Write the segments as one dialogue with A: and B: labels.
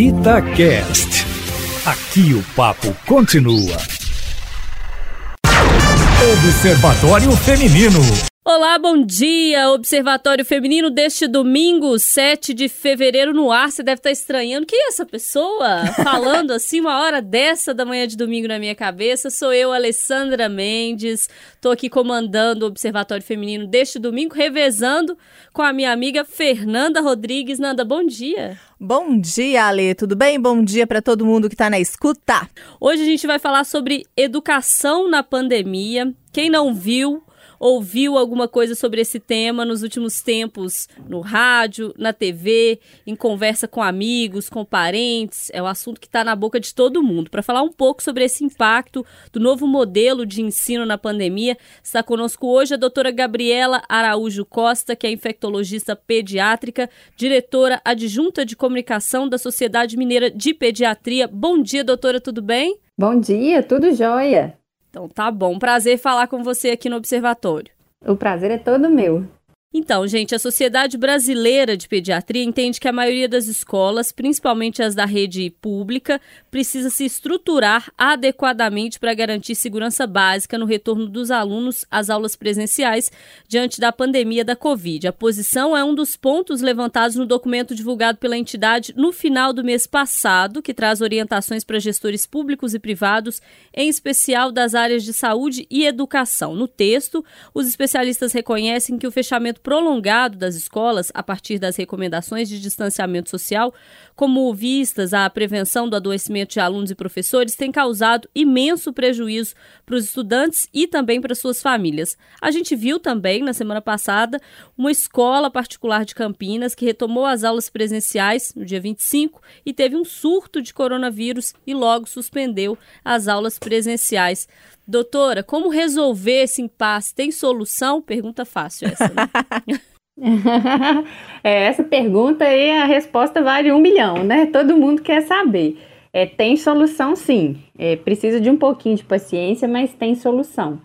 A: Itacast. Aqui o papo continua. Observatório Feminino.
B: Olá, bom dia! Observatório Feminino deste domingo, 7 de fevereiro, no ar. Você deve estar estranhando. Quem é essa pessoa falando assim, uma hora dessa da manhã de domingo na minha cabeça? Sou eu, Alessandra Mendes. Estou aqui comandando o Observatório Feminino deste domingo, revezando com a minha amiga Fernanda Rodrigues. Nanda, bom dia!
C: Bom dia, Ale. Tudo bem? Bom dia para todo mundo que está na escuta.
B: Hoje a gente vai falar sobre educação na pandemia. Quem não viu, ouviu alguma coisa sobre esse tema nos últimos tempos no rádio, na TV, em conversa com amigos, com parentes. É um assunto que está na boca de todo mundo. Para falar um pouco sobre esse impacto do novo modelo de ensino na pandemia, está conosco hoje a doutora Gabriela Araújo Costa, que é infectologista pediátrica, diretora adjunta de comunicação da Sociedade Mineira de Pediatria. Bom dia, doutora, tudo bem?
D: Bom dia, tudo jóia.
B: Então tá bom, prazer falar com você aqui no Observatório.
D: O prazer é todo meu.
B: Então, gente, a Sociedade Brasileira de Pediatria entende que a maioria das escolas, principalmente as da rede pública, precisa se estruturar adequadamente para garantir segurança básica no retorno dos alunos às aulas presenciais diante da pandemia da Covid. A posição é um dos pontos levantados no documento divulgado pela entidade no final do mês passado, que traz orientações para gestores públicos e privados, em especial das áreas de saúde e educação. No texto, os especialistas reconhecem que o fechamento prolongado das escolas a partir das recomendações de distanciamento social, como vistas à prevenção do adoecimento de alunos e professores, tem causado imenso prejuízo para os estudantes e também para suas famílias. A gente viu também, na semana passada, uma escola particular de Campinas que retomou as aulas presenciais no dia 25 e teve um surto de coronavírus e logo suspendeu as aulas presenciais. Doutora, como resolver esse impasse? Tem solução? Pergunta fácil essa, né?
D: é, essa pergunta aí, a resposta vale um milhão, né? Todo mundo quer saber. É, tem solução sim. É, precisa de um pouquinho de paciência, mas tem solução.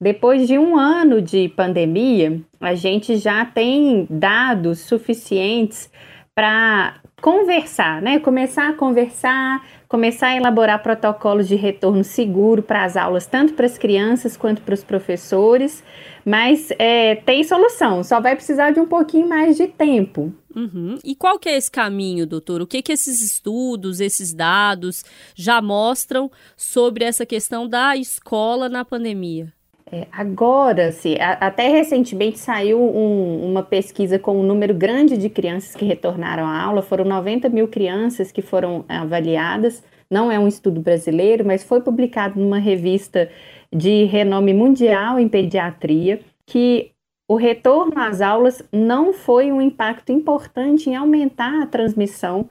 D: Depois de um ano de pandemia, a gente já tem dados suficientes para conversar, né? Começar a conversar, começar a elaborar protocolos de retorno seguro para as aulas, tanto para as crianças quanto para os professores. Mas é, tem solução, só vai precisar de um pouquinho mais de tempo.
B: Uhum. E qual que é esse caminho, doutor? O que que esses estudos, esses dados já mostram sobre essa questão da escola na pandemia?
D: É, agora, se, até recentemente saiu um, uma pesquisa com um número grande de crianças que retornaram à aula, foram 90 mil crianças que foram avaliadas, não é um estudo brasileiro, mas foi publicado numa revista de renome mundial em pediatria, que o retorno às aulas não foi um impacto importante em aumentar a transmissão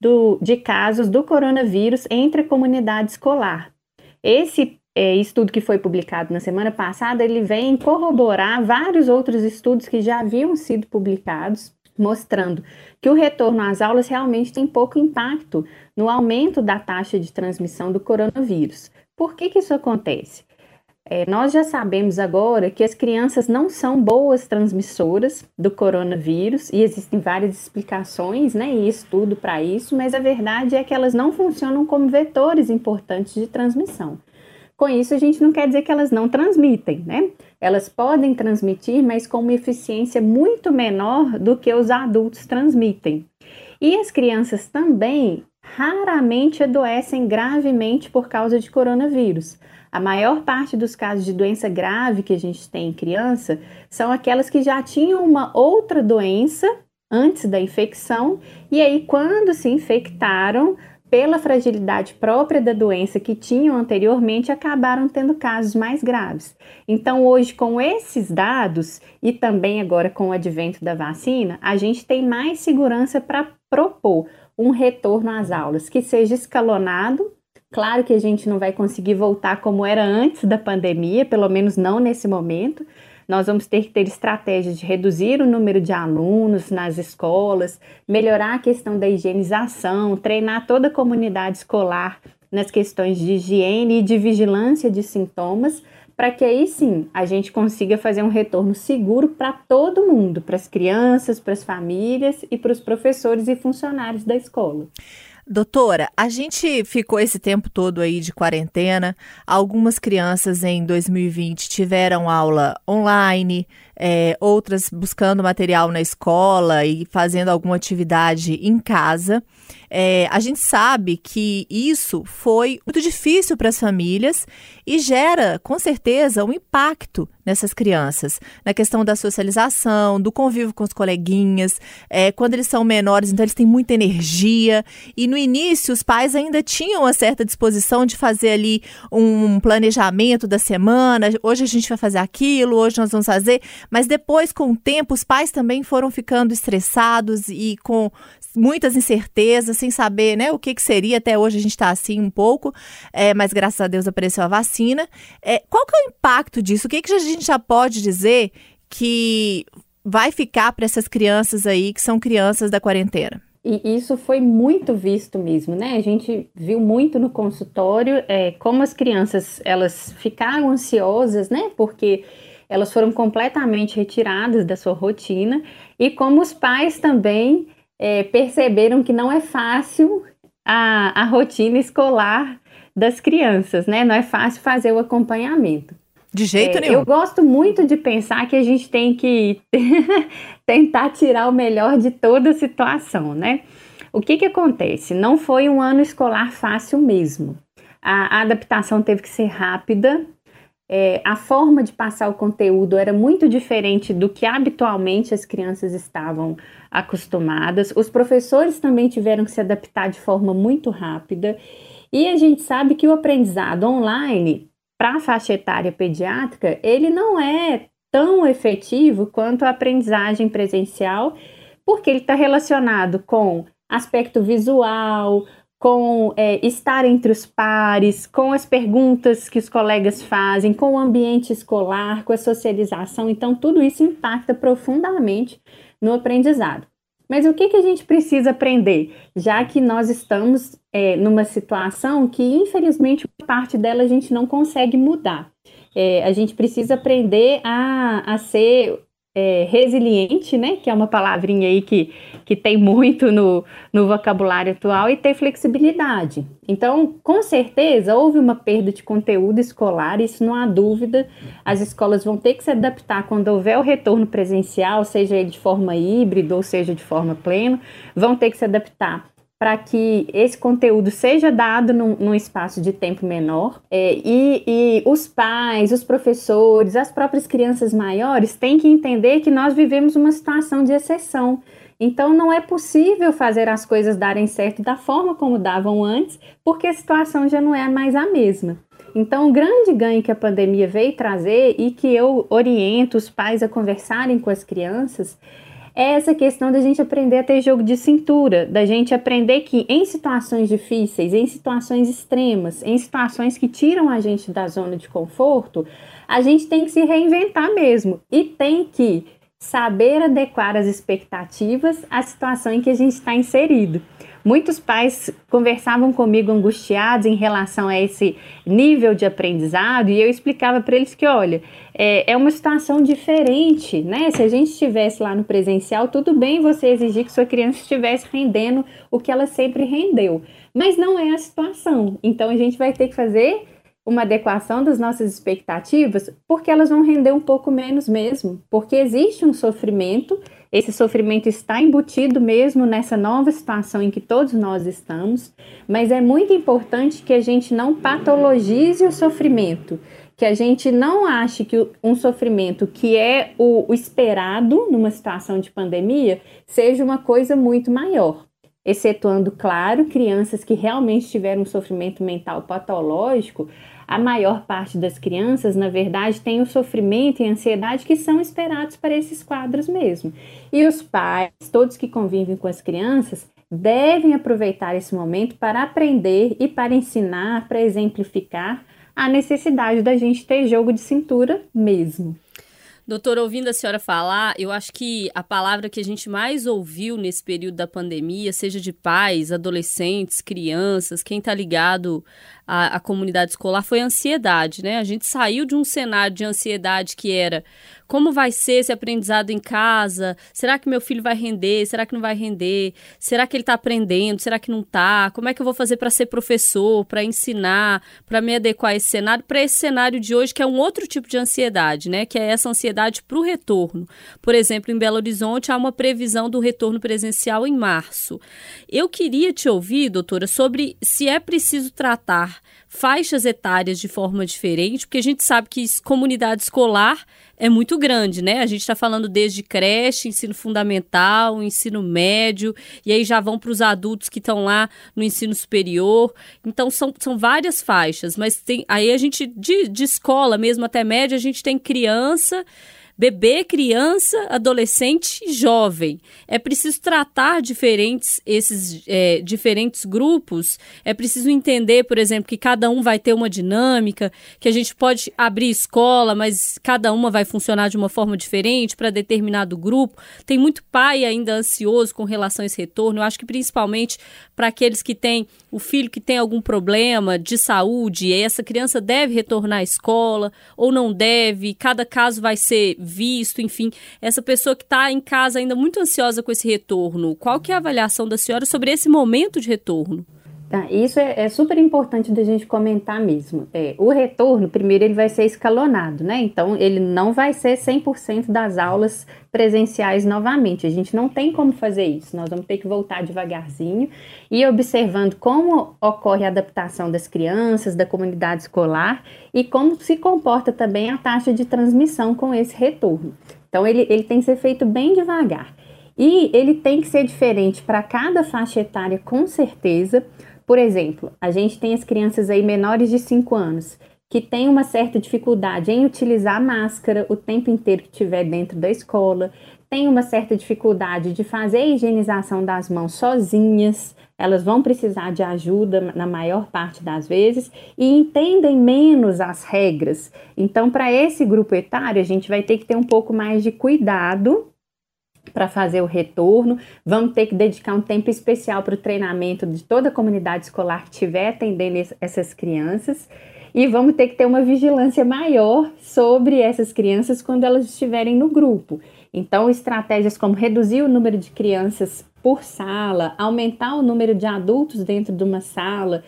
D: do, de casos do coronavírus entre a comunidade escolar. Esse é, estudo que foi publicado na semana passada, ele vem corroborar vários outros estudos que já haviam sido publicados, mostrando que o retorno às aulas realmente tem pouco impacto no aumento da taxa de transmissão do coronavírus. Por que, que isso acontece? É, nós já sabemos agora que as crianças não são boas transmissoras do coronavírus e existem várias explicações né, e estudo para isso, mas a verdade é que elas não funcionam como vetores importantes de transmissão. Com isso, a gente não quer dizer que elas não transmitem, né? Elas podem transmitir, mas com uma eficiência muito menor do que os adultos transmitem. E as crianças também raramente adoecem gravemente por causa de coronavírus. A maior parte dos casos de doença grave que a gente tem em criança são aquelas que já tinham uma outra doença antes da infecção e aí quando se infectaram pela fragilidade própria da doença que tinham anteriormente, acabaram tendo casos mais graves. Então, hoje, com esses dados e também agora com o advento da vacina, a gente tem mais segurança para propor um retorno às aulas que seja escalonado. Claro que a gente não vai conseguir voltar como era antes da pandemia, pelo menos não nesse momento, nós vamos ter que ter estratégias de reduzir o número de alunos nas escolas, melhorar a questão da higienização, treinar toda a comunidade escolar nas questões de higiene e de vigilância de sintomas, para que aí sim a gente consiga fazer um retorno seguro para todo mundo, para as crianças, para as famílias e para os professores e funcionários da escola.
C: Doutora, a gente ficou esse tempo todo aí de quarentena. Algumas crianças em 2020 tiveram aula online, é, outras buscando material na escola e fazendo alguma atividade em casa. É, a gente sabe que isso foi muito difícil para as famílias e gera, com certeza, um impacto nessas crianças, na questão da socialização, do convívio com os coleguinhas. É, quando eles são menores, então eles têm muita energia. E no início, os pais ainda tinham uma certa disposição de fazer ali um planejamento da semana. Hoje a gente vai fazer aquilo, hoje nós vamos fazer. Mas depois, com o tempo, os pais também foram ficando estressados e com muitas incertezas, sem saber né, o que, que seria. Até hoje a gente está assim um pouco, é, mas graças a Deus apareceu a vacina. É, qual que é o impacto disso? O que, que a gente já pode dizer que vai ficar para essas crianças aí, que são crianças da quarentena?
D: E isso foi muito visto mesmo, né? A gente viu muito no consultório é, como as crianças elas ficaram ansiosas, né? Porque elas foram completamente retiradas da sua rotina e como os pais também é, perceberam que não é fácil a, a rotina escolar das crianças, né? Não é fácil fazer o acompanhamento.
C: De jeito
D: é,
C: nenhum.
D: Eu gosto muito de pensar que a gente tem que tentar tirar o melhor de toda a situação, né? O que que acontece? Não foi um ano escolar fácil mesmo. A, a adaptação teve que ser rápida, é, a forma de passar o conteúdo era muito diferente do que habitualmente as crianças estavam acostumadas. Os professores também tiveram que se adaptar de forma muito rápida. E a gente sabe que o aprendizado online para a faixa etária pediátrica, ele não é tão efetivo quanto a aprendizagem presencial, porque ele está relacionado com aspecto visual, com é, estar entre os pares, com as perguntas que os colegas fazem, com o ambiente escolar, com a socialização. Então, tudo isso impacta profundamente no aprendizado. Mas o que, que a gente precisa aprender? Já que nós estamos é, numa situação que, infelizmente, parte dela a gente não consegue mudar. É, a gente precisa aprender a, a ser é, resiliente, né? Que é uma palavrinha aí que, que tem muito no, no vocabulário atual, e ter flexibilidade. Então, com certeza, houve uma perda de conteúdo escolar, isso não há dúvida. As escolas vão ter que se adaptar quando houver o retorno presencial, seja ele de forma híbrida ou seja de forma plena, vão ter que se adaptar para que esse conteúdo seja dado num, num espaço de tempo menor é, e, e, os pais, os professores, as próprias crianças maiores têm que entender que nós vivemos uma situação de exceção. Então não é possível fazer as coisas darem certo da forma como davam antes, porque a situação já não é mais a mesma. Então, o grande ganho que a pandemia veio trazer e que eu oriento os pais a conversarem com as crianças é essa questão da gente aprender a ter jogo de cintura, da gente aprender que em situações difíceis, em situações extremas, em situações que tiram a gente da zona de conforto, a gente tem que se reinventar mesmo e tem que saber adequar as expectativas à situação em que a gente está inserido. Muitos pais conversavam comigo angustiados em relação a esse nível de aprendizado e eu explicava para eles que, olha, é, é uma situação diferente, né? Se a gente estivesse lá no presencial, tudo bem você exigir que sua criança estivesse rendendo o que ela sempre rendeu, mas não é a situação. Então a gente vai ter que fazer uma adequação das nossas expectativas, porque elas vão render um pouco menos mesmo, porque existe um sofrimento, esse sofrimento está embutido mesmo nessa nova situação em que todos nós estamos, mas é muito importante que a gente não patologize o sofrimento, que a gente não ache que um sofrimento que é o, esperado numa situação de pandemia seja uma coisa muito maior excetuando, claro, crianças que realmente tiveram um sofrimento mental patológico, a maior parte das crianças, na verdade, tem o sofrimento e ansiedade que são esperados para esses quadros mesmo. E os pais, todos que convivem com as crianças, devem aproveitar esse momento para aprender e para ensinar, para exemplificar a necessidade da gente ter jogo de cintura mesmo.
B: Doutora, ouvindo a senhora falar, eu acho que a palavra que a gente mais ouviu nesse período da pandemia, seja de pais, adolescentes, crianças, quem está ligado à, à comunidade escolar, foi ansiedade, né? A gente saiu de um cenário de ansiedade que era como vai ser esse aprendizado em casa? Será que meu filho vai render? Será que não vai render? Será que ele está aprendendo? Será que não está? Como é que eu vou fazer para ser professor, para ensinar, para me adequar a esse cenário? Para esse cenário de hoje, que é um outro tipo de ansiedade, né? Que é essa ansiedade para o retorno. Por exemplo, em Belo Horizonte, há uma previsão do retorno presencial em março. Eu queria te ouvir, doutora, sobre se é preciso tratar faixas etárias de forma diferente, porque a gente sabe que comunidade escolar é muito grande, né? A gente está falando desde creche, ensino fundamental, ensino médio, e aí já vão para os adultos que estão lá no ensino superior. Então são, são várias faixas, mas tem aí a gente, de, de escola mesmo até média, a gente tem criança bebê, criança, adolescente e jovem. É preciso tratar diferentes esses é, diferentes grupos. É preciso entender, por exemplo, que cada um vai ter uma dinâmica, que a gente pode abrir escola, mas cada uma vai funcionar de uma forma diferente para determinado grupo. Tem muito pai ainda ansioso com relação a esse retorno. Eu acho que principalmente para aqueles que têm o filho que tem algum problema de saúde, essa criança deve retornar à escola ou não deve. Cada caso vai ser visto, enfim, essa pessoa que está em casa ainda muito ansiosa com esse retorno, qual que é a avaliação da senhora sobre esse momento de retorno?
D: Tá, isso é, é, super importante da gente comentar mesmo. É, o retorno, primeiro, ele vai ser escalonado, né? Então, ele não vai ser 100% das aulas presenciais novamente. A gente não tem como fazer isso. Nós vamos ter que voltar devagarzinho e observando como ocorre a adaptação das crianças, da comunidade escolar e como se comporta também a taxa de transmissão com esse retorno. Então, ele, ele tem que ser feito bem devagar. E ele tem que ser diferente para cada faixa etária, com certeza por exemplo, a gente tem as crianças aí menores de 5 anos que têm uma certa dificuldade em utilizar a máscara o tempo inteiro que estiver dentro da escola, tem uma certa dificuldade de fazer a higienização das mãos sozinhas, elas vão precisar de ajuda na maior parte das vezes e entendem menos as regras. Então, para esse grupo etário, a gente vai ter que ter um pouco mais de cuidado para fazer o retorno. Vamos ter que dedicar um tempo especial para o treinamento de toda a comunidade escolar que estiver atendendo essas crianças. E vamos ter que ter uma vigilância maior sobre essas crianças quando elas estiverem no grupo. Então, estratégias como reduzir o número de crianças por sala, aumentar o número de adultos dentro de uma sala,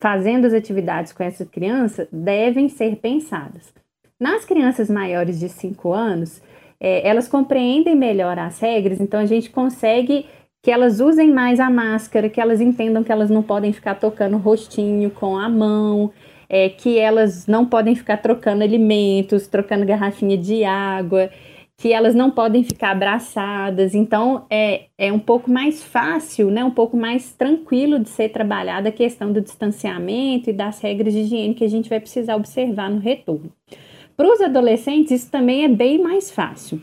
D: fazendo as atividades com essa criança, devem ser pensadas. Nas crianças maiores de 5 anos, é, elas compreendem melhor as regras, então a gente consegue que elas usem mais a máscara, que elas entendam que elas não podem ficar tocando o rostinho com a mão, é, que elas não podem ficar trocando alimentos, trocando garrafinha de água, que elas não podem ficar abraçadas. Então é, é um pouco mais fácil, né, um pouco mais tranquilo de ser trabalhada a questão do distanciamento e das regras de higiene que a gente vai precisar observar no retorno. Para os adolescentes, isso também é bem mais fácil.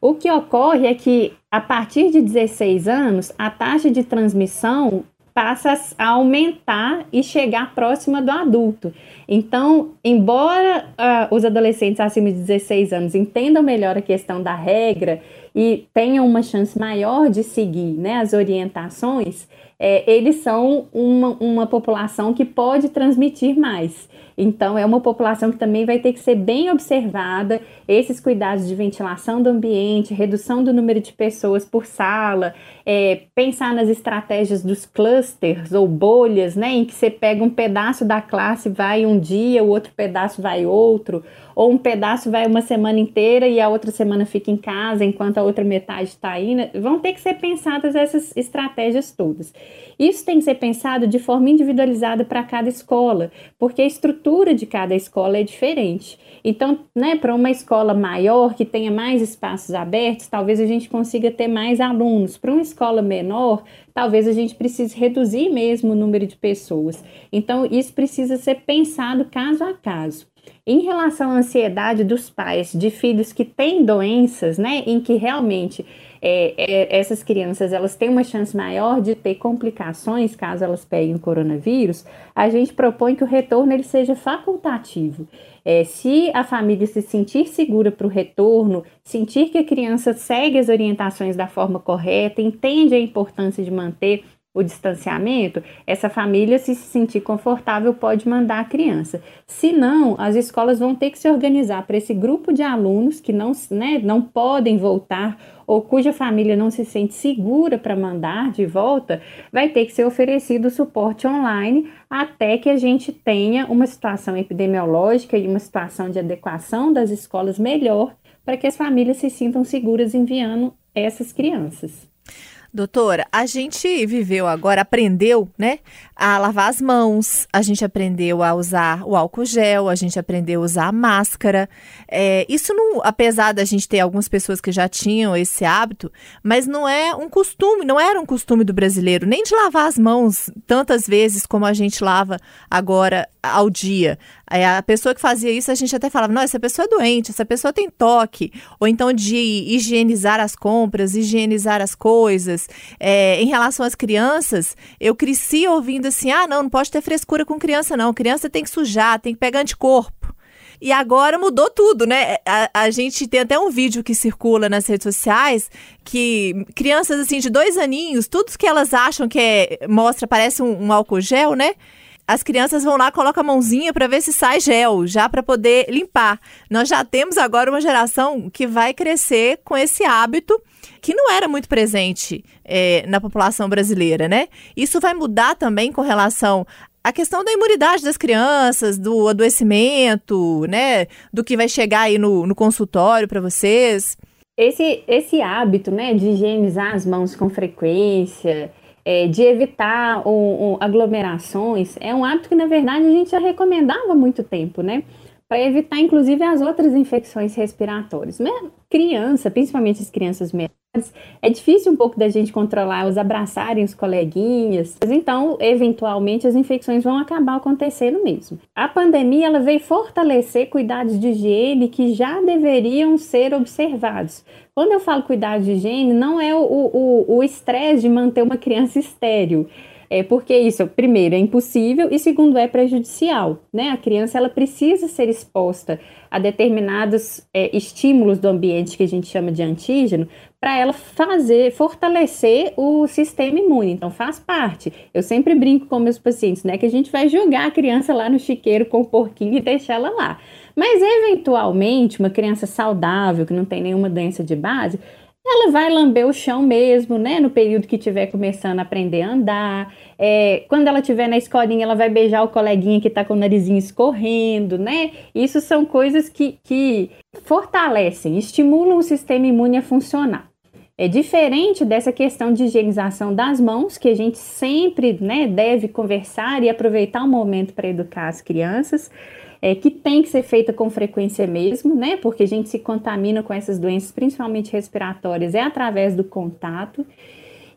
D: O que ocorre é que, a partir de 16 anos, a taxa de transmissão passa a aumentar e chegar próxima do adulto. Então, embora uh, os adolescentes acima de 16 anos entendam melhor a questão da regra e tenham uma chance maior de seguir né, as orientações, é, eles são uma, uma população que pode transmitir mais. Então, é uma população que também vai ter que ser bem observada. Esses cuidados de ventilação do ambiente, redução do número de pessoas por sala, é, pensar nas estratégias dos clusters ou bolhas, né, em que você pega um pedaço da classe, vai um dia, o outro pedaço vai outro, ou um pedaço vai uma semana inteira e a outra semana fica em casa enquanto a outra metade está indo. Vão ter que ser pensadas essas estratégias todas. Isso tem que ser pensado de forma individualizada para cada escola, porque a estrutura de cada escola é diferente. Então, né, para uma escola maior, que tenha mais espaços abertos, talvez a gente consiga ter mais alunos. Para uma escola menor, talvez a gente precise reduzir mesmo o número de pessoas. Então, isso precisa ser pensado caso a caso. Em relação à ansiedade dos pais de filhos que têm doenças, né, em que realmente é, é, essas crianças elas têm uma chance maior de ter complicações caso elas peguem o coronavírus, a gente propõe que o retorno ele seja facultativo. É, se a família se sentir segura para o retorno, sentir que a criança segue as orientações da forma correta, entende a importância de manter o distanciamento, essa família, se se sentir confortável, pode mandar a criança. Se não, as escolas vão ter que se organizar para esse grupo de alunos que não, né, não podem voltar ou cuja família não se sente segura para mandar de volta, vai ter que ser oferecido suporte online até que a gente tenha uma situação epidemiológica e uma situação de adequação das escolas melhor para que as famílias se sintam seguras enviando essas crianças.
C: Doutora, a gente viveu agora, aprendeu, né, a lavar as mãos, a gente aprendeu a usar o álcool gel, a gente aprendeu a usar a máscara. É, isso não, apesar da gente ter algumas pessoas que já tinham esse hábito, mas não é um costume, não era um costume do brasileiro, nem de lavar as mãos tantas vezes como a gente lava agora ao dia. Aí a pessoa que fazia isso, a gente até falava, não, essa pessoa é doente, essa pessoa tem toque. Ou então de higienizar as compras, higienizar as coisas. É, em relação às crianças, eu cresci ouvindo assim, ah, não, não pode ter frescura com criança, não. Criança tem que sujar, tem que pegar anticorpo. E agora mudou tudo, né? A, a, gente tem até um vídeo que circula nas redes sociais que crianças assim de dois aninhos, tudo que elas acham que é, mostra, parece um, um álcool gel, né? As crianças vão lá, colocam a mãozinha para ver se sai gel, já para poder limpar. Nós já temos agora uma geração que vai crescer com esse hábito que não era muito presente é, na população brasileira, né? Isso vai mudar também com relação à questão da imunidade das crianças, do adoecimento, né? Do que vai chegar aí no, no consultório para vocês.
D: Esse, esse hábito, né, de higienizar as mãos com frequência, é, de evitar um, um, aglomerações, é um hábito que, na verdade, a gente já recomendava há muito tempo, né? Para evitar, inclusive, as outras infecções respiratórias. Criança, principalmente as crianças menores, é difícil um pouco da gente controlar, os abraçarem os coleguinhas. Então, eventualmente, as infecções vão acabar acontecendo mesmo. A pandemia ela veio fortalecer cuidados de higiene que já deveriam ser observados. Quando eu falo cuidado de higiene, não é o estresse de manter uma criança estéril. É porque isso, primeiro, é impossível e segundo, é prejudicial, né? A criança ela precisa ser exposta a determinados é, estímulos do ambiente que a gente chama de antígeno para ela fazer, fortalecer o sistema imune. Então faz parte. Eu sempre brinco com meus pacientes, né, que a gente vai jogar a criança lá no chiqueiro com o porquinho e deixar ela lá. Mas eventualmente, uma criança saudável que não tem nenhuma doença de base, ela vai lamber o chão mesmo, né? No período que estiver começando a aprender a andar. É, quando ela estiver na escolinha, ela vai beijar o coleguinha que está com o narizinho escorrendo, né? Isso são coisas que, que fortalecem, estimulam o sistema imune a funcionar. É diferente dessa questão de higienização das mãos, que a gente sempre né, deve conversar e aproveitar o momento para educar as crianças é, que tem que ser feita com frequência mesmo, né? Porque a gente se contamina com essas doenças, principalmente respiratórias, é através do contato.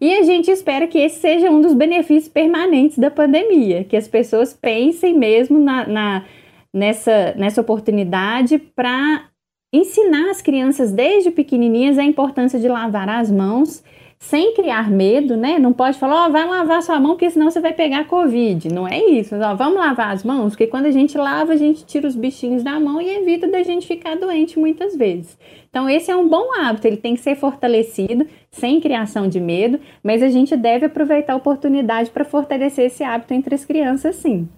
D: E a gente espera que esse seja um dos benefícios permanentes da pandemia, que as pessoas pensem mesmo na, na nessa, nessa oportunidade para ensinar as crianças desde pequenininhas a importância de lavar as mãos sem criar medo, né? Não pode falar, ó, oh, vai lavar sua mão, porque senão você vai pegar Covid. Não é isso. Ó, vamos lavar as mãos, porque quando a gente lava, a gente tira os bichinhos da mão e evita da gente ficar doente muitas vezes. Então, esse é um bom hábito, ele tem que ser fortalecido, sem criação de medo, mas a gente deve aproveitar a oportunidade para fortalecer esse hábito entre as crianças, sim.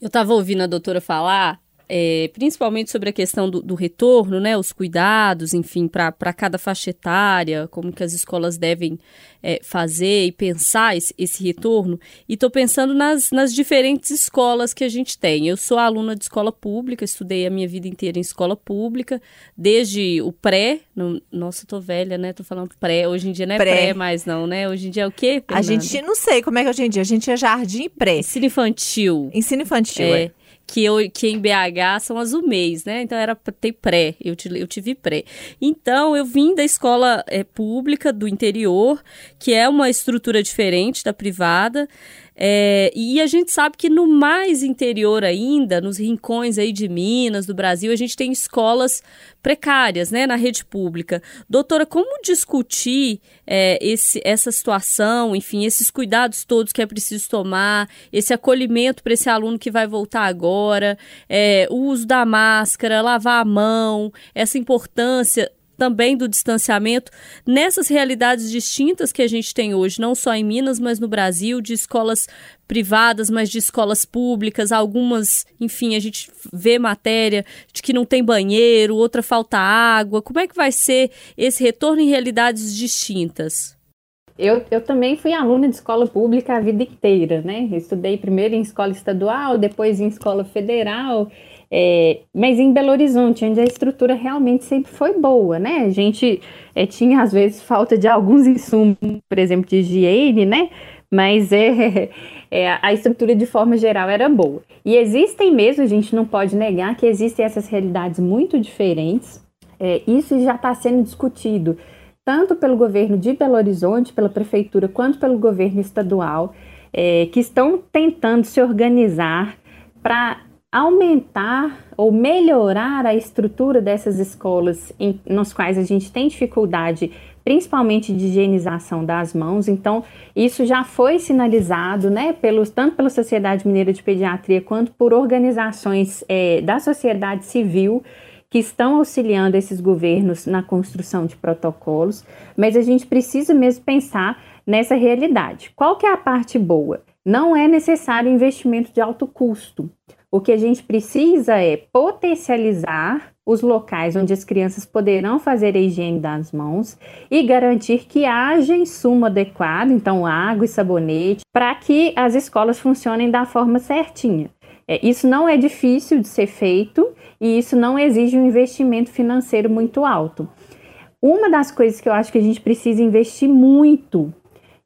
B: Eu estava ouvindo a doutora falar é, principalmente sobre a questão do, do, retorno, né, os cuidados, enfim, para cada faixa etária, como que as escolas devem é, fazer e pensar esse, esse retorno. E estou pensando nas, nas diferentes escolas que a gente tem. Eu sou aluna de escola pública, estudei a minha vida inteira em escola pública, desde o pré. No, nossa, tô velha, né? Tô falando pré. Hoje em dia não é pré, pré mais, não, né? Hoje em dia é o quê?
C: Fernanda? A gente não sei como é que é hoje em dia. A gente é jardim pré.
B: Ensino infantil.
C: Ensino infantil, é. é
B: que, eu, que em BH são as UMEIs, né? Então era ter pré, eu, eu tive pré. Então eu vim da escola é, pública do interior, que é uma estrutura diferente da privada. É, e a gente sabe que no mais interior ainda, nos rincões aí de Minas, do Brasil, a gente tem escolas precárias, né, na rede pública. Doutora, como discutir é, esse, essa situação, enfim, esses cuidados todos que é preciso tomar, esse acolhimento para esse aluno que vai voltar agora, é, o uso da máscara, lavar a mão, essa importância também do distanciamento nessas realidades distintas que a gente tem hoje, não só em Minas, mas no Brasil, de escolas privadas, mas de escolas públicas, algumas, enfim, a gente vê matéria de que não tem banheiro, outra falta água. Como é que vai ser esse retorno em realidades distintas?
D: Eu, eu também fui aluna de escola pública a vida inteira, né? Estudei primeiro em escola estadual, depois em escola federal. É, mas em Belo Horizonte, onde a estrutura realmente sempre foi boa, né? A gente é, tinha, às vezes, falta de alguns insumos, por exemplo, de higiene, né? Mas é, é, a estrutura, de forma geral, era boa. E existem mesmo, a gente não pode negar que existem essas realidades muito diferentes. É, isso já está sendo discutido tanto pelo governo de Belo Horizonte, pela prefeitura, quanto pelo governo estadual, é, que estão tentando se organizar para aumentar ou melhorar a estrutura dessas escolas em, nos quais a gente tem dificuldade, principalmente de higienização das mãos. Então, isso já foi sinalizado, né, pelos, tanto pela Sociedade Mineira de Pediatria quanto por organizações é, da sociedade civil que estão auxiliando esses governos na construção de protocolos, mas a gente precisa mesmo pensar nessa realidade. Qual que é a parte boa? Não é necessário investimento de alto custo. O que a gente precisa é potencializar os locais onde as crianças poderão fazer a higiene das mãos e garantir que haja insumo adequado, então água e sabonete, para que as escolas funcionem da forma certinha. É, isso não é difícil de ser feito e isso não exige um investimento financeiro muito alto. Uma das coisas que eu acho que a gente precisa investir muito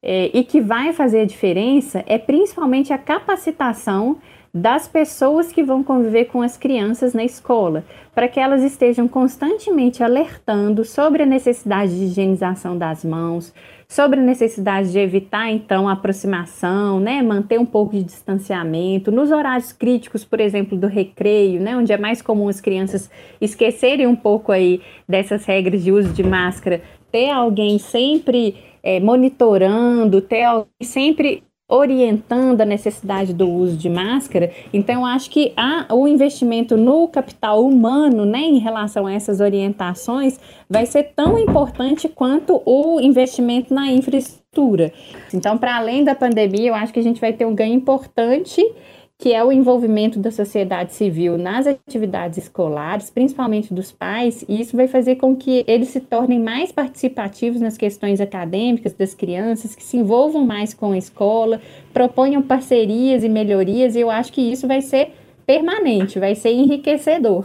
D: é, e que vai fazer a diferença é principalmente a capacitação das pessoas que vão conviver com as crianças na escola, para que elas estejam constantemente alertando sobre a necessidade de higienização das mãos, sobre a necessidade de evitar então a aproximação, né, manter um pouco de distanciamento, nos horários críticos, por exemplo, do recreio, né, onde é mais comum as crianças esquecerem um pouco aí dessas regras de uso de máscara, ter alguém sempre é, monitorando, ter alguém sempre orientando a necessidade do uso de máscara. Então, eu acho que a, o investimento no capital humano, né, em relação a essas orientações, vai ser tão importante quanto o investimento na infraestrutura. Então, para além da pandemia, eu acho que a gente vai ter um ganho importante que é o envolvimento da sociedade civil nas atividades escolares, principalmente dos pais, e isso vai fazer com que eles se tornem mais participativos nas questões acadêmicas das crianças, que se envolvam mais com a escola, proponham parcerias e melhorias, e eu acho que isso vai ser permanente, vai ser enriquecedor.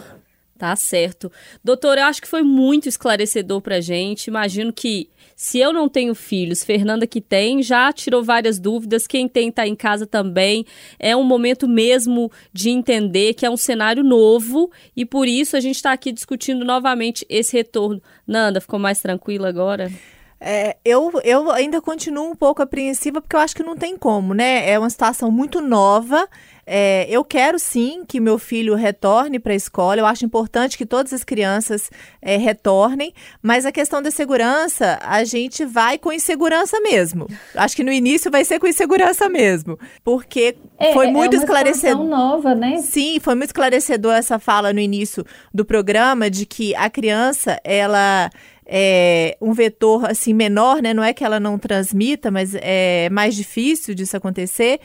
B: Tá certo. Doutor, eu acho que foi muito esclarecedor pra gente. Imagino que se eu não tenho filhos, Fernanda que tem, já tirou várias dúvidas. Quem tem tá em casa também. É um momento mesmo de entender que é um cenário novo e por isso a gente está aqui discutindo novamente esse retorno. Nanda, ficou mais tranquila agora?
C: É, eu, eu ainda continuo um pouco apreensiva porque eu acho que não tem como, né? É uma situação muito nova. É, eu quero sim que meu filho retorne para a escola. Eu acho importante que todas as crianças é, retornem, mas a questão da segurança, a gente vai com insegurança mesmo. Acho que no início vai ser com insegurança mesmo, porque é, foi muito é esclarecedor.
D: nova, né?
C: Sim, foi muito esclarecedor essa fala no início do programa de que a criança ela é, um vetor assim menor, né? Não é que ela não transmita, mas é mais difícil disso acontecer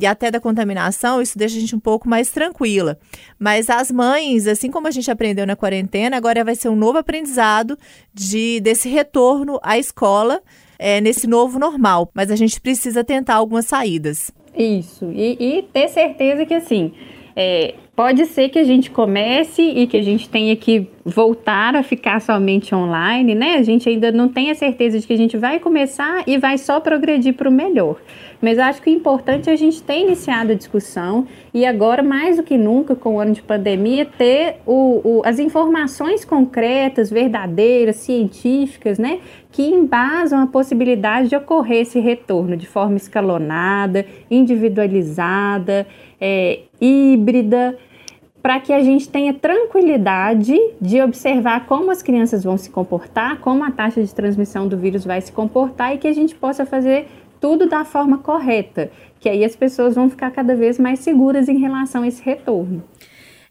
C: e até da contaminação, isso deixa a gente um pouco mais tranquila. Mas as mães, assim como a gente aprendeu na quarentena, agora vai ser um novo aprendizado de desse retorno à escola é, nesse novo normal. Mas a gente precisa tentar algumas saídas.
D: Isso, e, e ter certeza que assim é, pode ser que a gente comece e que a gente tenha que voltar a ficar somente online, né? A gente ainda não tem a certeza de que a gente vai começar e vai só progredir para o melhor. Mas eu acho que o importante é a gente ter iniciado a discussão e agora, mais do que nunca, com o ano de pandemia, ter o, o, as informações concretas, verdadeiras, científicas, né, que embasam a possibilidade de ocorrer esse retorno de forma escalonada, individualizada, é, híbrida para que a gente tenha tranquilidade de observar como as crianças vão se comportar, como a taxa de transmissão do vírus vai se comportar e que a gente possa fazer tudo da forma correta, que aí as pessoas vão ficar cada vez mais seguras em relação a esse retorno.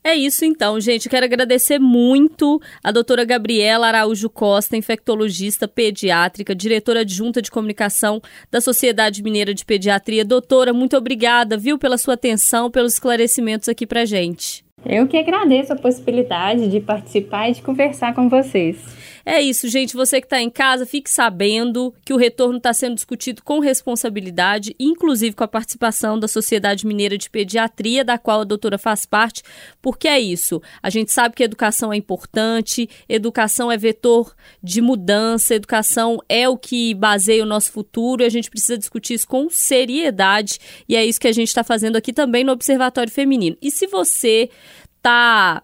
B: É isso então, gente. Quero agradecer muito a doutora Gabriela Araújo Costa, infectologista pediátrica, diretora adjunta de comunicação da Sociedade Mineira de Pediatria. Doutora, muito obrigada, viu, pela sua atenção, pelos esclarecimentos aqui pra gente.
D: Eu que agradeço a possibilidade de participar e de conversar com vocês.
B: É isso, gente. Você que está em casa, fique sabendo que o retorno está sendo discutido com responsabilidade, inclusive com a participação da Sociedade Mineira de Pediatria, da qual a doutora faz parte, porque é isso. A gente sabe que educação é importante, educação é vetor de mudança, educação é o que baseia o nosso futuro e a gente precisa discutir isso com seriedade e é isso que a gente está fazendo aqui também no Observatório Feminino. E se você está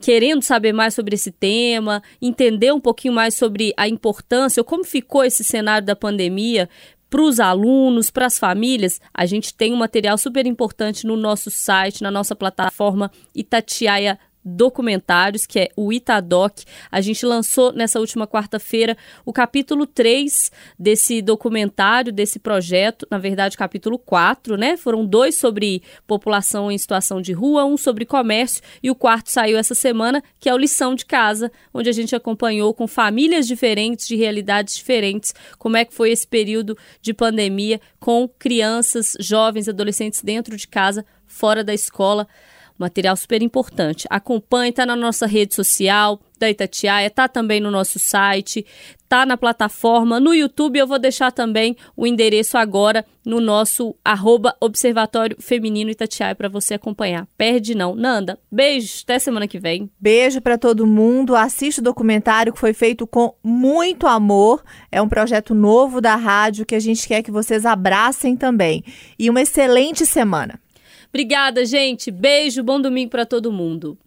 B: querendo saber mais sobre esse tema, entender um pouquinho mais sobre a importância, como ficou esse cenário da pandemia para os alunos, para as famílias, a gente tem um material super importante no nosso site, na nossa plataforma Itatiaia documentários, que é o Itadoc. A gente lançou nessa última quarta-feira o capítulo 3 desse documentário, desse projeto, na verdade, capítulo 4, né? Foram dois sobre população em situação de rua, um sobre comércio e o quarto saiu essa semana, que é o Lição de Casa, onde a gente acompanhou com famílias diferentes, de realidades diferentes, como é que foi esse período de pandemia com crianças, jovens, adolescentes dentro de casa, fora da escola. Material super importante. Acompanhe, tá na nossa rede social da Itatiaia, tá também no nosso site, tá na plataforma, no YouTube. Eu vou deixar também o endereço agora no nosso arroba Observatório Feminino Itatiaia para você acompanhar. Perde não. Nanda, beijo, até semana que vem.
C: Beijo para todo mundo. Assiste o documentário que foi feito com muito amor. É um projeto novo da rádio que a gente quer que vocês abracem também. E uma excelente semana.
B: Obrigada, gente. Beijo, bom domingo para todo mundo.